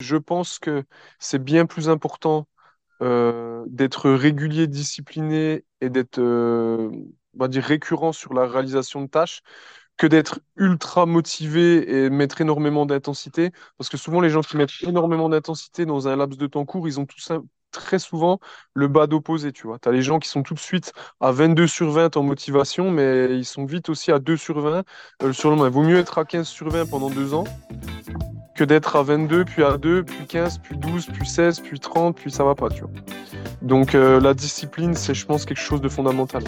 je pense que c'est bien plus important euh, d'être régulier, discipliné et d'être, euh, on va dire, récurrent sur la réalisation de tâches que d'être ultra motivé et mettre énormément d'intensité. Parce que souvent, les gens qui mettent énormément d'intensité dans un laps de temps court, ils ont très souvent le bas d'opposé, tu vois. Tu as les gens qui sont tout de suite à 22 sur 20 en motivation, mais ils sont vite aussi à 2 sur 20 euh, sur le moment. Il vaut mieux être à 15 sur 20 pendant deux ans que d'être à 22, puis à 2, puis 15, puis 12, puis 16, puis 30, puis ça va pas, tu vois. Donc euh, la discipline, c'est, je pense, quelque chose de fondamental.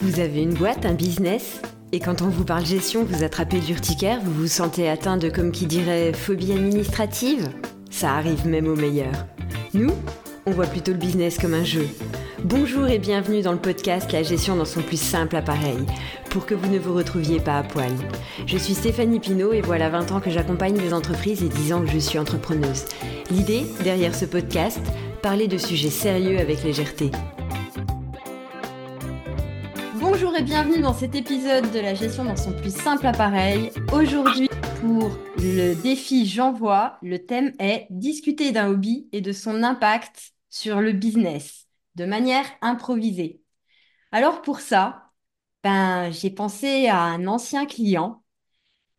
Vous avez une boîte, un business? Et quand on vous parle gestion, vous attrapez l'urticaire, vous vous sentez atteint de, comme qui dirait, phobie administrative? Ça arrive même aux meilleurs. Nous, on voit plutôt le business comme un jeu. Bonjour et bienvenue dans le podcast La gestion dans son plus simple appareil, pour que vous ne vous retrouviez pas à poil. Je suis Stéphanie Pinault et voilà 20 ans que j'accompagne des entreprises et 10 ans que je suis entrepreneuse. L'idée, derrière ce podcast, parler de sujets sérieux avec légèreté. Bonjour et bienvenue dans cet épisode de la gestion dans son plus simple appareil. Aujourd'hui, pour le défi J'envoie, le thème est discuter d'un hobby et de son impact sur le business de manière improvisée. Alors pour ça, ben, j'ai pensé à un ancien client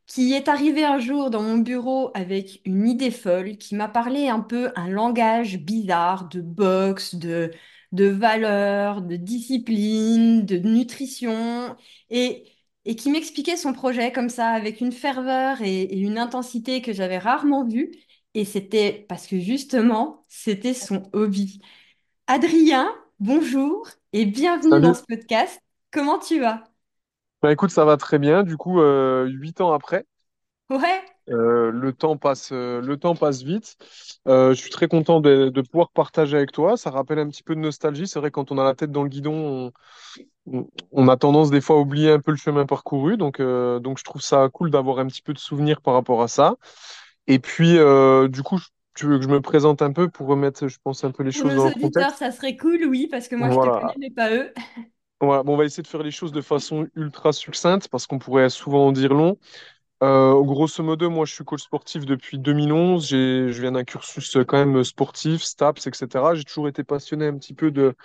qui est arrivé un jour dans mon bureau avec une idée folle, qui m'a parlé un peu un langage bizarre de boxe, de, de valeurs, de discipline, de nutrition, et, et qui m'expliquait son projet comme ça, avec une ferveur et, et une intensité que j'avais rarement vue. Et c'était parce que justement, c'était son hobby. Adrien, bonjour et bienvenue dans Salut. ce podcast. Comment tu vas? Bah écoute, ça va très bien. Du coup, euh, huit ans après, Ouais, euh, le temps passe, euh, le temps passe vite. Euh, je suis très content de, de pouvoir partager avec toi. Ça rappelle un petit peu de nostalgie. C'est vrai, quand on a la tête dans le guidon, on, on- on a tendance des fois à oublier un peu le chemin parcouru. Donc, euh, donc je trouve ça cool d'avoir un petit peu de souvenirs par rapport à ça. Et puis, euh, du coup, je- tu veux que je me présente un peu pour remettre, je pense, un peu les pour choses dans le contexte? ça serait cool, oui, parce que moi je te connais, Voilà. mais pas eux. Voilà. Bon, on va essayer de faire les choses de façon ultra succincte parce qu'on pourrait souvent en dire long. Euh, grosso modo, moi, je suis coach sportif depuis 2011. J'ai, je viens d'un cursus euh, quand même sportif, STAPS, etc. J'ai toujours été passionné un petit peu de,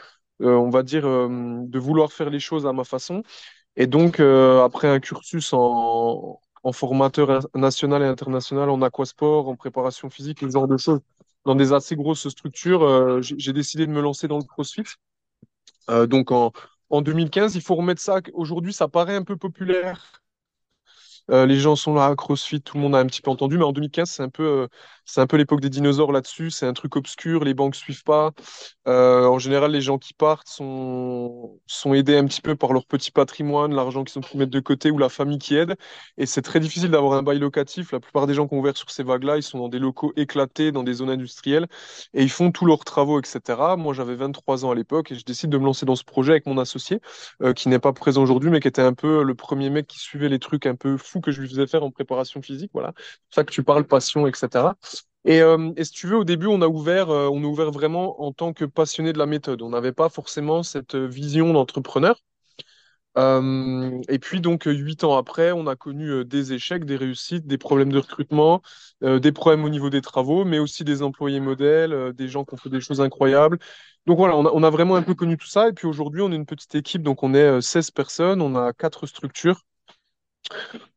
euh, on va dire, euh, de vouloir faire les choses à ma façon. Et donc, après un cursus en, en formateur national et international en aquasport, en préparation physique, ce genre de choses, dans des assez grosses structures, euh, j'ai décidé de me lancer dans le CrossFit. Euh, donc, en, en 2015, il faut remettre ça. Aujourd'hui, ça paraît un peu populaire euh, les gens sont là, CrossFit, tout le monde a un petit peu entendu, mais en 2015, c'est un peu, c'est un peu l'époque des dinosaures là-dessus. C'est un truc obscur, les banques suivent pas. Euh, en général, les gens qui partent sont, aidés un petit peu par leur petit patrimoine, l'argent qu'ils ont pu mettre de côté ou la famille qui aide. Et c'est très difficile d'avoir un bail locatif. La plupart des gens qui ont sur ces vagues-là, ils sont dans des locaux éclatés, dans des zones industrielles, et ils font tous leurs travaux, etc. Moi, j'avais 23 ans à l'époque et je décide de me lancer dans ce projet avec mon associé euh, qui n'est pas présent aujourd'hui, mais qui était un peu le premier mec qui suivait les trucs un peu fous que je lui faisais faire en préparation physique. Voilà, c'est ça que tu parles passion, etc. Et, euh, et si tu veux, au début, on a ouvert, euh, on a ouvert vraiment en tant que passionné de la méthode. On n'avait pas forcément cette vision d'entrepreneur. Euh, et puis donc euh, huit ans après, on a connu euh, des échecs, des réussites, des problèmes de recrutement, euh, des problèmes au niveau des travaux, mais aussi des employés modèles, euh, des gens qui ont fait des choses incroyables. Donc voilà, on a, on a vraiment un peu connu tout ça. Et puis aujourd'hui, on est une petite équipe, donc on est euh, 16 personnes, on a quatre structures.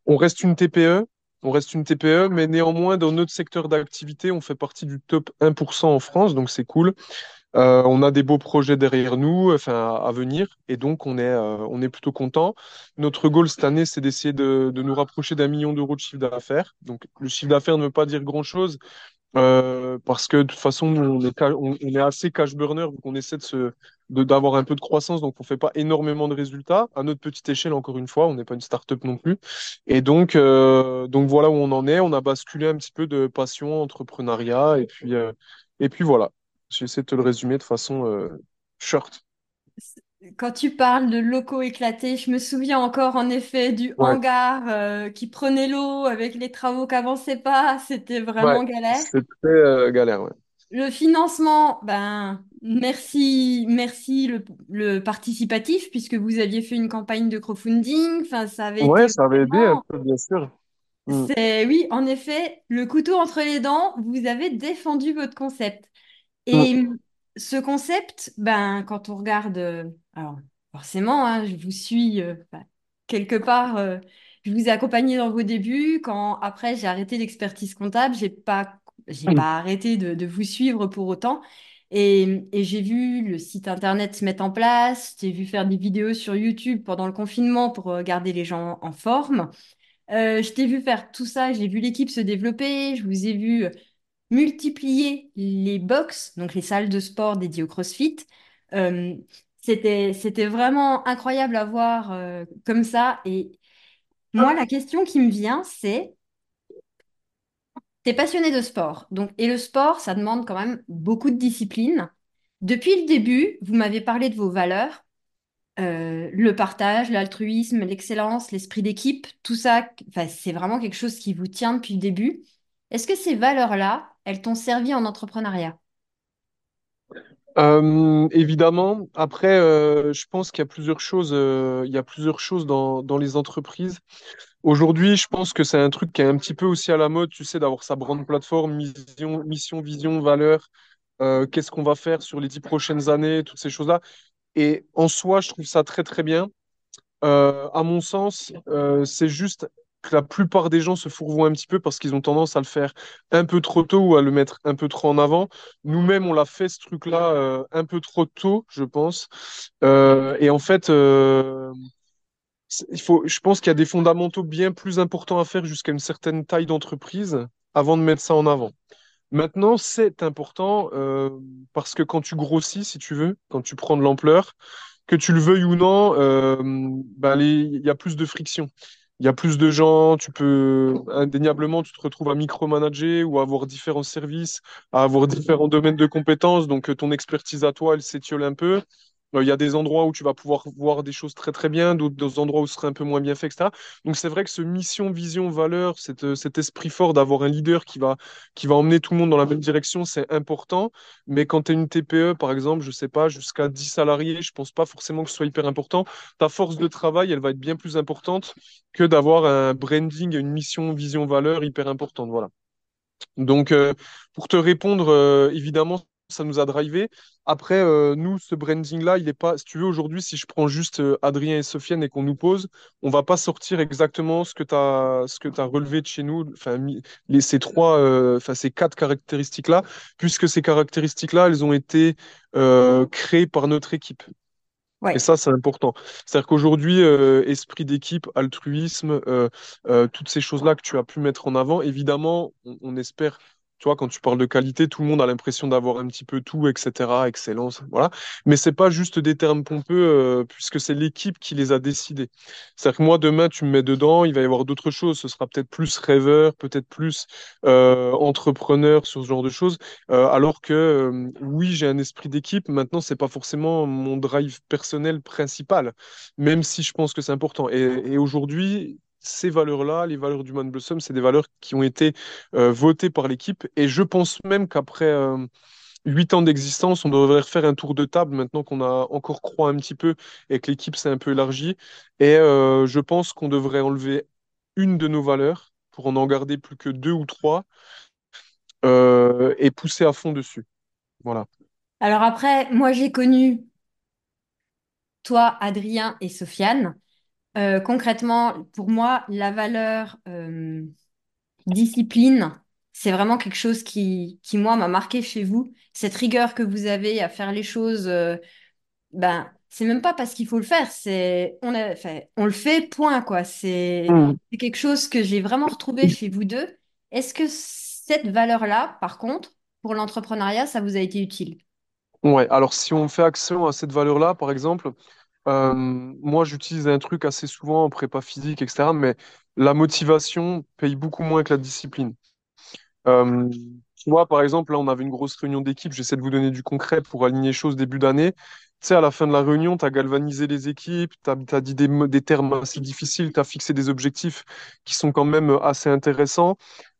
On reste une TPE, on reste une TPE, mais néanmoins, dans notre secteur d'activité, on fait partie du top 1% en France, donc c'est cool. Euh, on a des beaux projets derrière nous, enfin à venir, et donc on est, euh, on est plutôt content. Notre goal cette année, c'est d'essayer de, de nous rapprocher d'un million d'euros de chiffre d'affaires. Donc le chiffre d'affaires ne veut pas dire grand-chose, euh, parce que de toute façon, on est, assez cash burner, donc on essaie de d'avoir un peu de croissance, donc on fait pas énormément de résultats. À notre petite échelle, encore une fois, on n'est pas une start-up non plus. Et donc, euh, donc voilà où on en est. On a basculé un petit peu de passion, entrepreneuriat, et puis, euh, et puis voilà. J'essaie de te le résumer de façon euh, short. Quand tu parles de locaux éclatés, je me souviens encore en effet du Ouais, hangar euh, qui prenait l'eau avec les travaux qui avançaient pas. C'était ouais, vraiment galère. très euh, galère, ouais. Le financement, ben merci, merci le, le participatif puisque vous aviez fait une campagne de crowdfunding. Enfin, ça avait été ça avait aidé un peu, bien sûr. Mm. c'est oui, en effet, le couteau entre les dents, vous avez défendu votre concept. Mm. Et ce concept, ben, quand on regarde, euh, alors forcément, hein, je vous suis euh, bah, quelque part, euh, je vous ai accompagné dans vos débuts. Quand après j'ai arrêté l'expertise comptable, j'ai pas, j'ai pas arrêté de, de vous suivre pour autant. Et, et j'ai vu le site internet se mettre en place, j'ai vu faire des vidéos sur YouTube pendant le confinement pour euh, garder les gens en forme. Euh, je t'ai vu faire tout ça, j'ai vu l'équipe se développer, je vous ai vu multiplier les box, donc les salles de sport dédiées au CrossFit. Euh, c'était, vraiment incroyable à voir euh, comme ça. Et moi, la question qui me vient, c'est, t'es passionné de sport, donc, et le sport, ça demande quand même beaucoup de discipline. Depuis le début, vous m'avez parlé de vos valeurs, euh, le partage, l'altruisme, l'excellence, l'esprit d'équipe, tout ça, c'est vraiment quelque chose qui vous tient depuis le début. Est-ce que ces valeurs-là, elles t'ont servi en entrepreneuriat? Évidemment, après, je pense qu'il y a plusieurs choses, il y a plusieurs choses dans, dans les entreprises. Aujourd'hui, je pense que c'est un truc qui est un petit peu aussi à la mode, tu sais, d'avoir sa brand plateforme, mission, mission, vision, valeur, qu'est-ce qu'on va faire sur les dix prochaines années, toutes ces choses-là. Et en soi, je trouve ça très, très bien. À mon sens, c'est juste la plupart des gens se fourvoient un petit peu parce qu'ils ont tendance à le faire un peu trop tôt ou à le mettre un peu trop en avant. Nous-mêmes, on l'a fait ce truc-là euh, un peu trop tôt, je pense. Euh, et en fait, euh, je pense qu'il y a des fondamentaux bien plus importants à faire jusqu'à une certaine taille d'entreprise avant de mettre ça en avant. Maintenant, c'est important parce que quand tu grossis, si tu veux, quand tu prends de l'ampleur, que tu le veuilles ou non, ben, il y a plus de friction. Il y a plus de gens, tu peux indéniablement, tu te retrouves à micromanager ou à avoir différents services, à avoir différents domaines de compétences. Donc, euh, ton expertise à toi, elle s'étiole un peu. Euh, Il y a des endroits où tu vas pouvoir voir des choses très très bien, d'autres endroits où ce serait un peu moins bien fait, etc. Donc, c'est vrai que ce mission, vision, valeur, euh, cet esprit fort d'avoir un leader qui va, qui va emmener tout le monde dans la même direction, c'est important. Mais quand tu es une TPE, par exemple, je sais pas, jusqu'à 10 salariés, je pense pas forcément que ce soit hyper important. Ta force de travail, elle va être bien plus importante que d'avoir un branding, une mission, vision, valeur hyper importante. Voilà. Donc, euh, pour te répondre, évidemment, ça nous a drivé. Après, euh, nous, ce branding-là, il est pas. Si tu veux, aujourd'hui, si je prends juste euh, Adrien et Sofiane et qu'on nous pose, on va pas sortir exactement ce que tu as, ce que tu relevé de chez nous, enfin, les, ces trois, euh, ces quatre caractéristiques-là, puisque ces caractéristiques-là, elles ont été créées par notre équipe. Et ça, c'est important. C'est-à-dire qu'aujourd'hui, euh, esprit d'équipe, altruisme, euh, euh, toutes ces choses-là que tu as pu mettre en avant, évidemment, on, on espère, tu quand tu parles de qualité, tout le monde a l'impression d'avoir un petit peu tout, etc., excellence, voilà. Mais c'est pas juste des termes pompeux, euh, puisque c'est l'équipe qui les a décidés. C'est-à-dire que moi, demain, tu me mets dedans, il va y avoir d'autres choses. Ce sera peut-être plus rêveur, peut-être plus euh, entrepreneur sur ce genre de choses. Euh, alors que oui, j'ai un esprit d'équipe. Maintenant, c'est pas forcément mon drive personnel principal, même si je pense que c'est important. Et, et aujourd'hui, ces valeurs-là, les valeurs du Man Blossom, c'est des valeurs qui ont été euh, votées par l'équipe. Et je pense même qu'après euh, huit ans d'existence, on devrait refaire un tour de table maintenant qu'on a encore croît un petit peu et que l'équipe s'est un peu élargie. Et euh, je pense qu'on devrait enlever une de nos valeurs pour en en garder plus que deux ou trois et pousser à fond dessus. Voilà. Alors après, moi j'ai connu toi, Adrien et Sofiane. Euh, concrètement, pour moi, la valeur euh, discipline, c'est vraiment quelque chose qui, qui moi, m'a marqué chez vous. Cette rigueur que vous avez à faire les choses, euh, ben, c'est même pas parce qu'il faut le faire, c'est on a, on le fait, point, quoi. C'est Mm. c'est quelque chose que j'ai vraiment retrouvé chez vous deux. Est-ce que cette valeur-là, par contre, pour l'entrepreneuriat, ça vous a été utile? Ouais, alors si on fait action à cette valeur-là, par exemple, euh, moi j'utilise un truc assez souvent en prépa physique, etc., mais la motivation paye beaucoup moins que la discipline. Euh, tu vois, par exemple, là on avait une grosse réunion d'équipe, j'essaie de vous donner du concret pour aligner les choses début d'année. Tu sais, à la fin de la réunion, tu as galvanisé les équipes, tu as, dit des, termes assez difficiles, tu as fixé des objectifs qui sont quand même assez intéressants.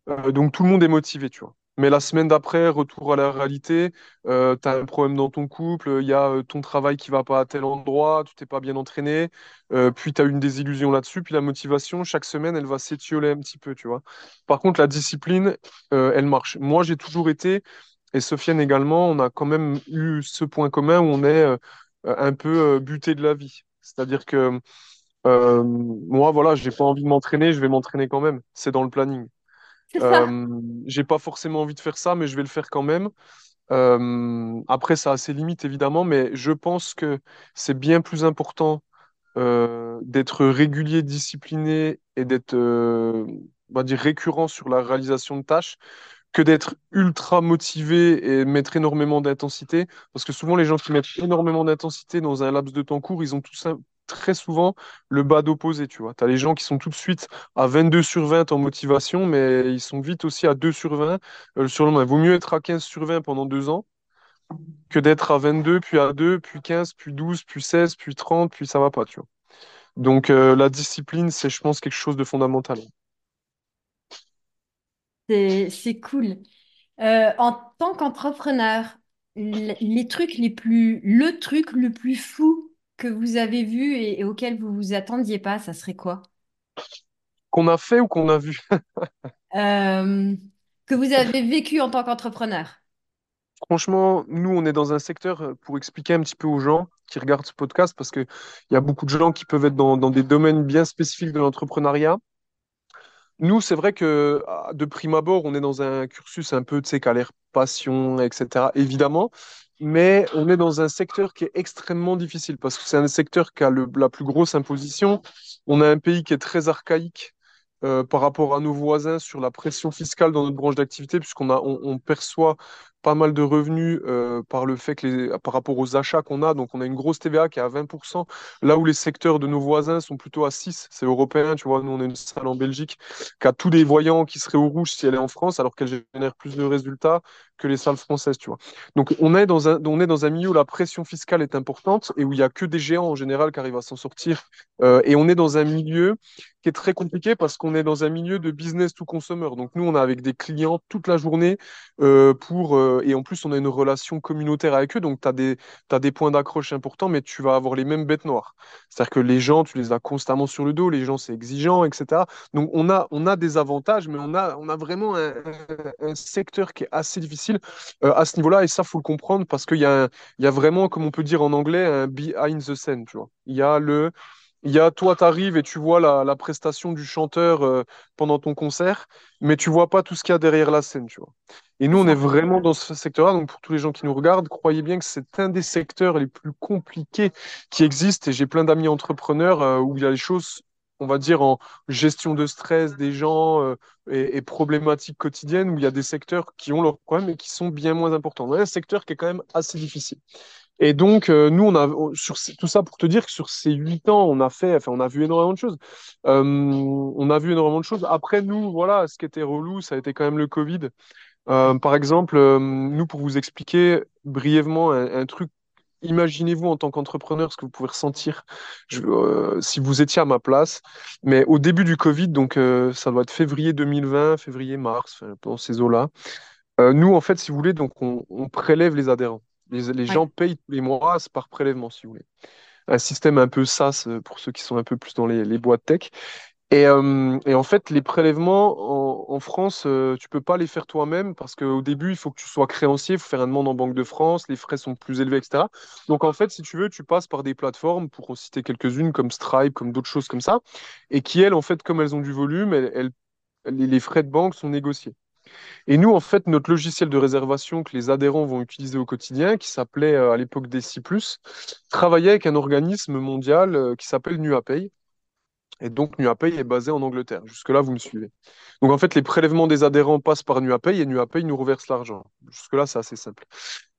Euh, donc tout le monde est motivé, tu vois. Mais la semaine d'après, retour à la réalité, euh, tu as un problème dans ton couple, il y a euh, ton travail qui va pas à tel endroit, tu t'es pas bien entraîné, euh, puis tu as une désillusion là-dessus, puis la motivation, chaque semaine, elle va s'étioler un petit peu, tu vois. Par contre, la discipline, elle marche. Moi, j'ai toujours été, et Sofiane également, on a quand même eu ce point commun où on est un peu buté de la vie. C'est-à-dire que moi, voilà, j'ai pas envie de m'entraîner, je vais m'entraîner quand même. C'est dans le planning. Euh, j'ai pas forcément envie de faire ça, mais je vais le faire quand même. Euh, après, ça a ses limites, évidemment, mais je pense que c'est bien plus important euh, d'être régulier, discipliné et d'être, on va dire, récurrent sur la réalisation de tâches que d'être ultra motivé et mettre énormément d'intensité. Parce que souvent, les gens qui mettent énormément d'intensité dans un laps de temps court, ils ont tout très souvent le bas d'opposé, tu vois. As les gens qui sont tout de suite à 22 sur 20 en motivation, mais ils sont vite aussi à 2 sur 20 euh, sur le lendemain. Il vaut mieux être à 15 sur 20 pendant deux ans que d'être à 22, puis à 2, puis 15, puis 12, puis 16, puis 30, puis ça va pas, tu vois. Donc euh, la discipline, c'est, je pense, quelque chose de fondamental. C'est, cool. Euh, en tant qu'entrepreneur, les trucs les plus, le truc le plus fou que vous avez vu et, et auquel vous vous attendiez pas, ça serait quoi? Qu'on a fait ou qu'on a vu? Euh, que vous avez vécu en tant qu'entrepreneur? Franchement, nous, on est dans un secteur, euh, pour expliquer un petit peu aux gens qui regardent ce podcast, parce qu'il y a beaucoup de gens qui peuvent être dans, dans des domaines bien spécifiques de l'entrepreneuriat. Nous, c'est vrai que ah, de prime abord, on est dans un cursus un peu, tu sais, qui a l'air passion, etc., évidemment, mais on est dans un secteur qui est extrêmement difficile parce que c'est un secteur qui a la plus grosse imposition. On a un pays qui est très archaïque euh, par rapport à nos voisins sur la pression fiscale dans notre branche d'activité, puisqu'on on perçoit pas mal de revenus euh, par le fait que par rapport aux achats qu'on a. Donc, on a une grosse TVA qui est à 20%, là où les secteurs de nos voisins sont plutôt à 6. C'est européen, tu vois. Nous, on a une salle en Belgique qui a tous des voyants qui seraient au rouge si elle est en France, alors qu'elle génère plus de résultats que les salles françaises, tu vois. Donc, on est dans un, on est dans un milieu où la pression fiscale est importante et où il n'y a que des géants en général qui arrivent à s'en sortir. Euh, et on est dans un milieu qui est très compliqué parce qu'on est dans un milieu de business to consumer. Donc, nous, on est avec des clients toute la journée euh, pour, euh, et en plus, on a une relation communautaire avec eux. Donc, tu as des, des points d'accroche importants, mais tu vas avoir les mêmes bêtes noires. C'est-à-dire que les gens, tu les as constamment sur le dos, les gens, c'est exigeant, etc. Donc, on a, on a des avantages, mais on a, on a vraiment un, secteur qui est assez difficile euh, à ce niveau-là. Et ça, faut le comprendre parce qu'il y a, y a vraiment, comme on peut dire en anglais, un behind the scene. Il y a le il y a toi, tu arrives et tu vois la, prestation du chanteur euh, pendant ton concert, mais tu vois pas tout ce qu'il y a derrière la scène, tu vois. Et nous, on est vraiment dans ce secteur-là. Donc, pour tous les gens qui nous regardent, croyez bien que c'est un des secteurs les plus compliqués qui existent. Et j'ai plein d'amis entrepreneurs euh, où il y a les choses, on va dire, en gestion de stress des gens euh, et, problématiques quotidiennes, où il y a des secteurs qui ont leurs problèmes et qui sont bien moins importants. A un secteur qui est quand même assez difficile. Et donc, euh, nous, on a, tout ça pour te dire que sur ces huit ans, on a fait, enfin, on a vu énormément de choses. Euh, on a vu énormément de choses. Après, nous, voilà, ce qui était relou, ça a été quand même le Covid. Euh, par exemple, nous, pour vous expliquer brièvement un, truc, imaginez-vous en tant qu'entrepreneur ce que vous pouvez ressentir si vous étiez à ma place. Mais au début du Covid, donc ça doit être février 2020, février-mars, dans ces eaux-là. Nous, en fait, si vous voulez, donc on, on prélève les adhérents. Les, les gens payent tous les mois, par prélèvement, si vous voulez. Un système un peu SaaS euh, pour ceux qui sont un peu plus dans les, les boîtes tech. Et, euh, et en fait, les prélèvements en, en France, euh, tu peux pas les faire toi-même parce qu'au début, il faut que tu sois créancier, il faut faire une demande en Banque de France, les frais sont plus élevés, etc. Donc en fait, si tu veux, tu passes par des plateformes, pour en citer quelques-unes comme Stripe, comme d'autres choses comme ça, et qui, elles, en fait, comme elles ont du volume, elles, elles- les les frais de banque sont négociés. Et nous, en fait, notre logiciel de réservation que les adhérents vont utiliser au quotidien, qui s'appelait euh, à l'époque Deci+, travaillait avec un organisme mondial euh, qui s'appelle NuaPay. Et donc, NuaPay est basé en Angleterre. Jusque-là, vous me suivez. Donc, en fait, les prélèvements des adhérents passent par NuaPay et NuaPay nous reverse l'argent. Jusque-là, c'est assez simple.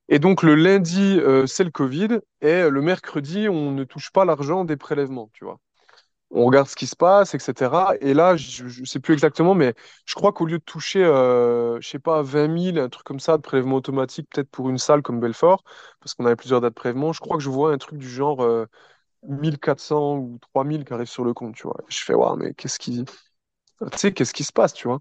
Et donc, le lundi, euh, c'est le Covid. Et le mercredi, on ne touche pas l'argent des prélèvements, tu vois on regarde ce qui se passe, etc. Et là, je ne sais plus exactement, mais je crois qu'au lieu de toucher, euh, je sais pas, 20 000, un truc comme ça, de prélèvement automatique, peut-être pour une salle comme Belfort, parce qu'on avait plusieurs dates de prélèvement, je crois que je vois un truc du genre euh, 1400 ou 3000 qui arrivent sur le compte, tu vois. Je fais, waouh, mais qu'est-ce qui... Tu sais, qu'est-ce qui se passe, tu vois?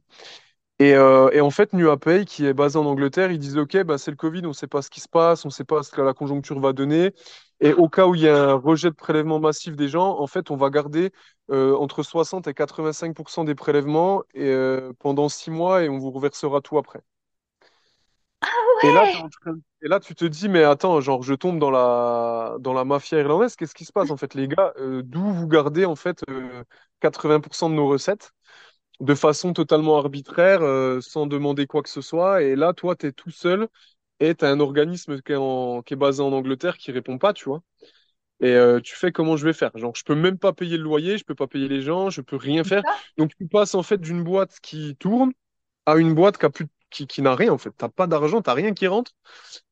Et, euh, et en fait, NuaPay, qui est basé en Angleterre, ils disent, OK, bah, c'est le Covid, on ne sait pas ce qui se passe, on ne sait pas ce que la conjoncture va donner. Et au cas où il y a un rejet de prélèvement massif des gens, en fait, on va garder euh, entre 60 et 85% des prélèvements et, euh, pendant six mois et on vous reversera tout après. Et là, t'es Ouais, en train- et là, tu te dis, mais attends, genre, je tombe dans la, dans la mafia irlandaise, qu'est-ce qui se passe en fait, les gars? D'où vous gardez en fait euh, 80% de nos recettes? De façon totalement arbitraire, euh, sans demander quoi que ce soit. Et là, toi, tu es tout seul et tu as un organisme qui est, en- qui est basé en Angleterre qui répond pas, tu vois. Et euh, tu fais comment je vais faire? Genre, je peux même pas payer le loyer, je peux pas payer les gens, je peux rien faire. Donc, tu passes en fait d'une boîte qui tourne à une boîte qui a plus, qui, qui n'a rien en fait. T'as pas d'argent, t'as rien qui rentre,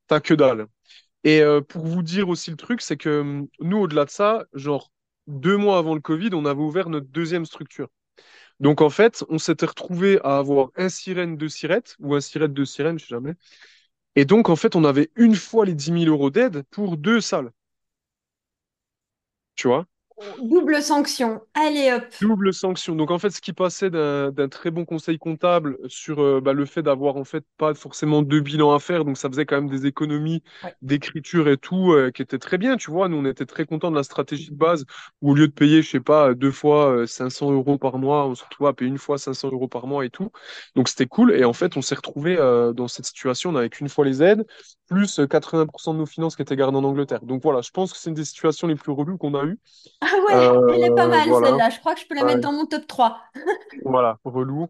t'as que dalle. Et euh, pour vous dire aussi le truc, c'est que hum, nous, au-delà de ça, genre deux mois avant le Covid, on avait ouvert notre deuxième structure. Donc en fait, on s'était retrouvé à avoir un sirène, deux sirettes, ou un sirène, deux sirènes, je sais jamais. Et donc en fait, on avait une fois les dix mille euros d'aide pour deux salles, tu vois? Double sanction. Allez hop. Double sanction. Donc en fait, ce qui passait d'un très bon conseil comptable sur euh, bah, le fait d'avoir en fait pas forcément deux bilans à faire, donc ça faisait quand même des économies Ouais. d'écriture et tout euh, qui étaient très bien, tu vois. Nous, on était très contents de la stratégie de base où au lieu de payer, je sais pas, deux fois euh, 500 euros par mois, on se retrouvait à payer une fois 500 euros par mois et tout. Donc c'était cool. Et en fait, on s'est retrouvé euh, dans cette situation, on n'avait qu'une fois les aides, plus euh, 80% de nos finances qui étaient gardées en Angleterre. Donc voilà, je pense que c'est une des situations les plus relues qu'on a eues. Ah ouais, elle est pas Euh, mal voilà. celle-là. Je crois que je peux la mettre dans mon top 3. Voilà, relou.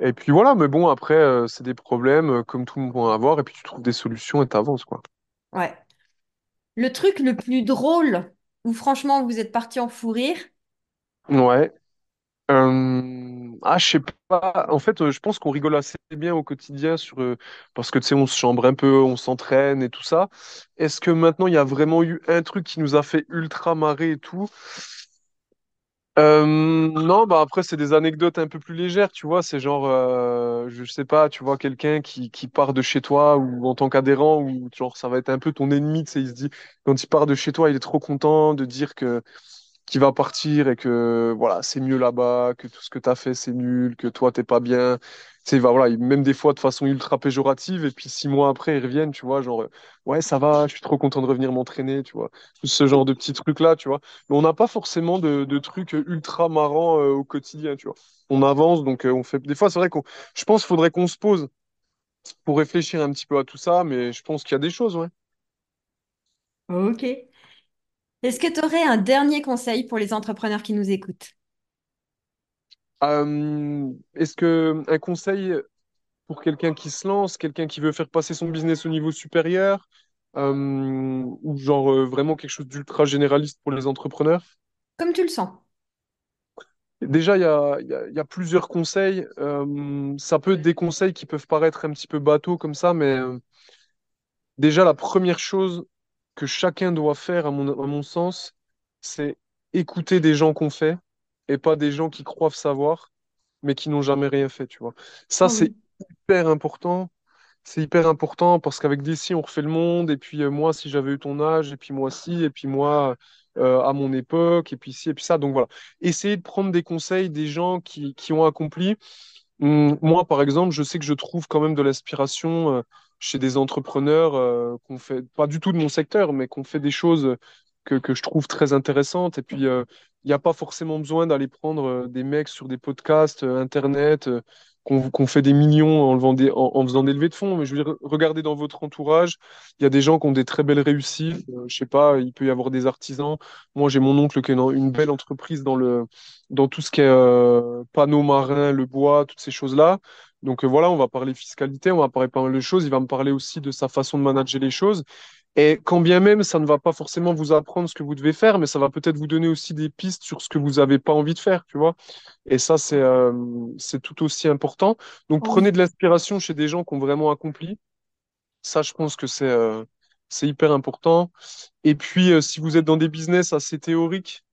Et puis voilà, mais bon, après, euh, c'est des problèmes euh, comme tout le monde peut en avoir, et puis tu trouves des solutions et t'avances, quoi. Ouais. Le truc le plus drôle où franchement vous êtes parti en fou rire, Ouais. Euh, Ah, je sais pas. En fait, euh, je pense qu'on rigole assez bien au quotidien sur, euh, parce que tu sais, on se chambre un peu, on s'entraîne et tout ça. Est-ce que maintenant, il y a vraiment eu un truc qui nous a fait ultra marrer et tout? Euh, non, bah après, c'est des anecdotes un peu plus légères, tu vois. C'est genre, euh, je sais pas, tu vois, quelqu'un qui, qui part de chez toi ou en tant qu'adhérent, ou genre, ça va être un peu ton ennemi, tu sais. Il se dit, quand il part de chez toi, il est trop content de dire que qu'il va partir et que voilà, c'est mieux là-bas, que tout ce que tu as fait, c'est nul, que toi, t'es pas bien. Va, voilà, même des fois de façon ultra péjorative, et puis six mois après, ils reviennent, tu vois, genre, euh, ouais, ça va, je suis trop content de revenir m'entraîner, tu vois. Ce genre de petits trucs-là, tu vois. Mais on n'a pas forcément de, de trucs ultra marrants euh, au quotidien, tu vois. On avance, donc euh, on fait. Des fois, c'est vrai qu'on. Je pense qu'il faudrait qu'on se pose pour réfléchir un petit peu à tout ça, mais je pense qu'il y a des choses, ouais. Ok. Est-ce que tu aurais un dernier conseil pour les entrepreneurs qui nous écoutent? Euh, est-ce que un conseil pour quelqu'un qui se lance, quelqu'un qui veut faire passer son business au niveau supérieur, euh, ou genre euh, vraiment quelque chose d'ultra généraliste pour les entrepreneurs? Comme tu le sens. Déjà, il y a, y a- il y a plusieurs conseils. Ça peut être des conseils qui peuvent paraître un petit peu bateaux comme ça, mais euh, déjà, la première chose que chacun doit faire, à mon, à mon sens, c'est écouter des gens qu'on fait et pas des gens qui croient savoir, mais qui n'ont jamais rien fait, tu vois. Ça, Ah c'est oui. hyper important. C'est hyper important parce qu'avec des si, on refait le monde. Et puis euh, moi, si j'avais eu ton âge, et puis moi si, et puis moi euh, à mon époque, et puis ci, et puis ça. Donc voilà. Essayez de prendre des conseils des gens qui, qui ont accompli. Hum, Moi, par exemple, je sais que je trouve quand même de l'inspiration euh, chez des entrepreneurs euh, qu'on fait, pas du tout de mon secteur, mais qu'on fait des choses que, que je trouve très intéressantes. Et puis, euh, il n'y a pas forcément besoin d'aller prendre euh, des mecs sur des podcasts, euh, Internet, euh, qu'on qu'on fait des millions en, levant des- en, faisant des levées de fonds. Mais je veux dire, regardez dans votre entourage, il y a des gens qui ont des très belles réussites. Euh, je sais pas, il peut y avoir des artisans. Moi, j'ai mon oncle qui a une, une belle entreprise dans le dans tout ce qui est euh, panneaux marins, le bois, toutes ces choses-là. Donc euh, voilà, on va parler fiscalité, on va parler pas mal de choses. Il va me parler aussi de sa façon de manager les choses. Et quand bien même, ça ne va pas forcément vous apprendre ce que vous devez faire, mais ça va peut-être vous donner aussi des pistes sur ce que vous n'avez pas envie de faire, tu vois. Et ça, c'est euh, tout aussi important. Donc prenez de l'inspiration chez des gens qui ont vraiment accompli. Ça, je pense que c'est euh, hyper important. Et puis, euh, si vous êtes dans des business assez théoriques,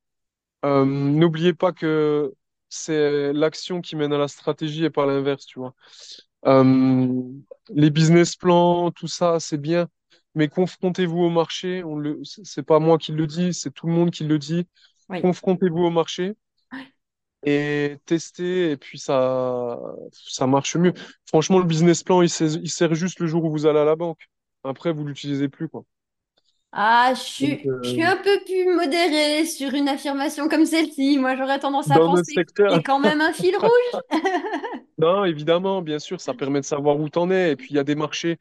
n'oubliez pas que c'est l'action qui mène à la stratégie et pas l'inverse, tu vois. Euh, les business plans, tout ça, c'est bien, mais confrontez-vous au marché. On le, c'est pas moi qui le dis, c'est tout le monde qui le dit. Oui. Confrontez-vous au marché et tester, et puis ça, ça marche mieux. Franchement, le business plan, il sert, il sert juste le jour où vous allez à la banque. Après, vous l'utilisez plus, quoi. Ah, je Donc, suis, je suis euh, un peu plus modérée sur une affirmation comme celle-ci. Moi, j'aurais tendance à dans penser que c'est secteur, quand même un fil rouge. non, évidemment, bien sûr, ça permet de savoir où t'en es. Et puis, il y a des marchés.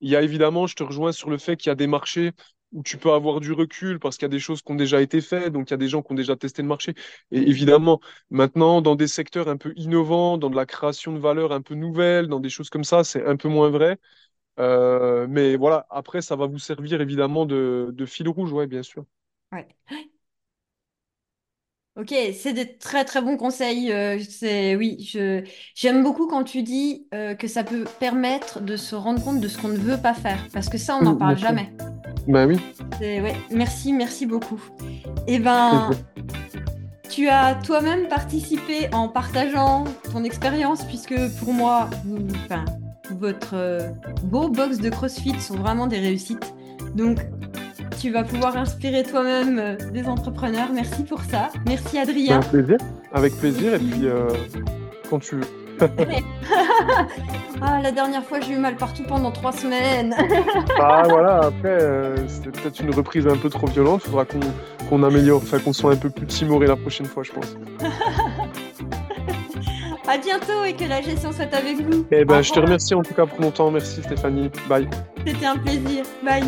Il y a évidemment, je te rejoins sur le fait qu'il y a des marchés où tu peux avoir du recul parce qu'il y a des choses qui ont déjà été faites, donc il y a des gens qui ont déjà testé le marché. Et évidemment, maintenant, dans des secteurs un peu innovants, dans de la création de valeur un peu nouvelle, dans des choses comme ça, c'est un peu moins vrai. Euh, mais voilà, après, ça va vous servir évidemment de, de fil rouge, ouais, bien sûr. Ouais. Ok, c'est des très très bons conseils. euh, c'est oui, je j'aime beaucoup quand tu dis euh, que ça peut permettre de se rendre compte de ce qu'on ne veut pas faire, parce que ça, on n'en Mm, bien parle sûr. jamais. Ben oui, C'est- ouais, merci, merci beaucoup. Eh ben, tu as toi-même participé en partageant ton expérience, puisque pour moi, vous- enfin, votre euh, beau box de CrossFit sont vraiment des réussites. Donc, tu vas pouvoir inspirer toi-même euh, des entrepreneurs. Merci pour ça. Merci Adrien. plaisir, avec plaisir. Et puis, euh, quand tu veux. ah, la dernière fois, j'ai eu mal partout pendant trois semaines. Ah voilà, après, euh, c'était peut-être une reprise un peu trop violente. Faudra qu'on qu'on améliore, enfin qu'on soit un peu plus timoré la prochaine fois, je pense. À bientôt et que la gestion soit avec vous. Eh ben, je te remercie en tout cas pour ton temps. Merci Stéphanie. Bye. C'était un plaisir. Bye.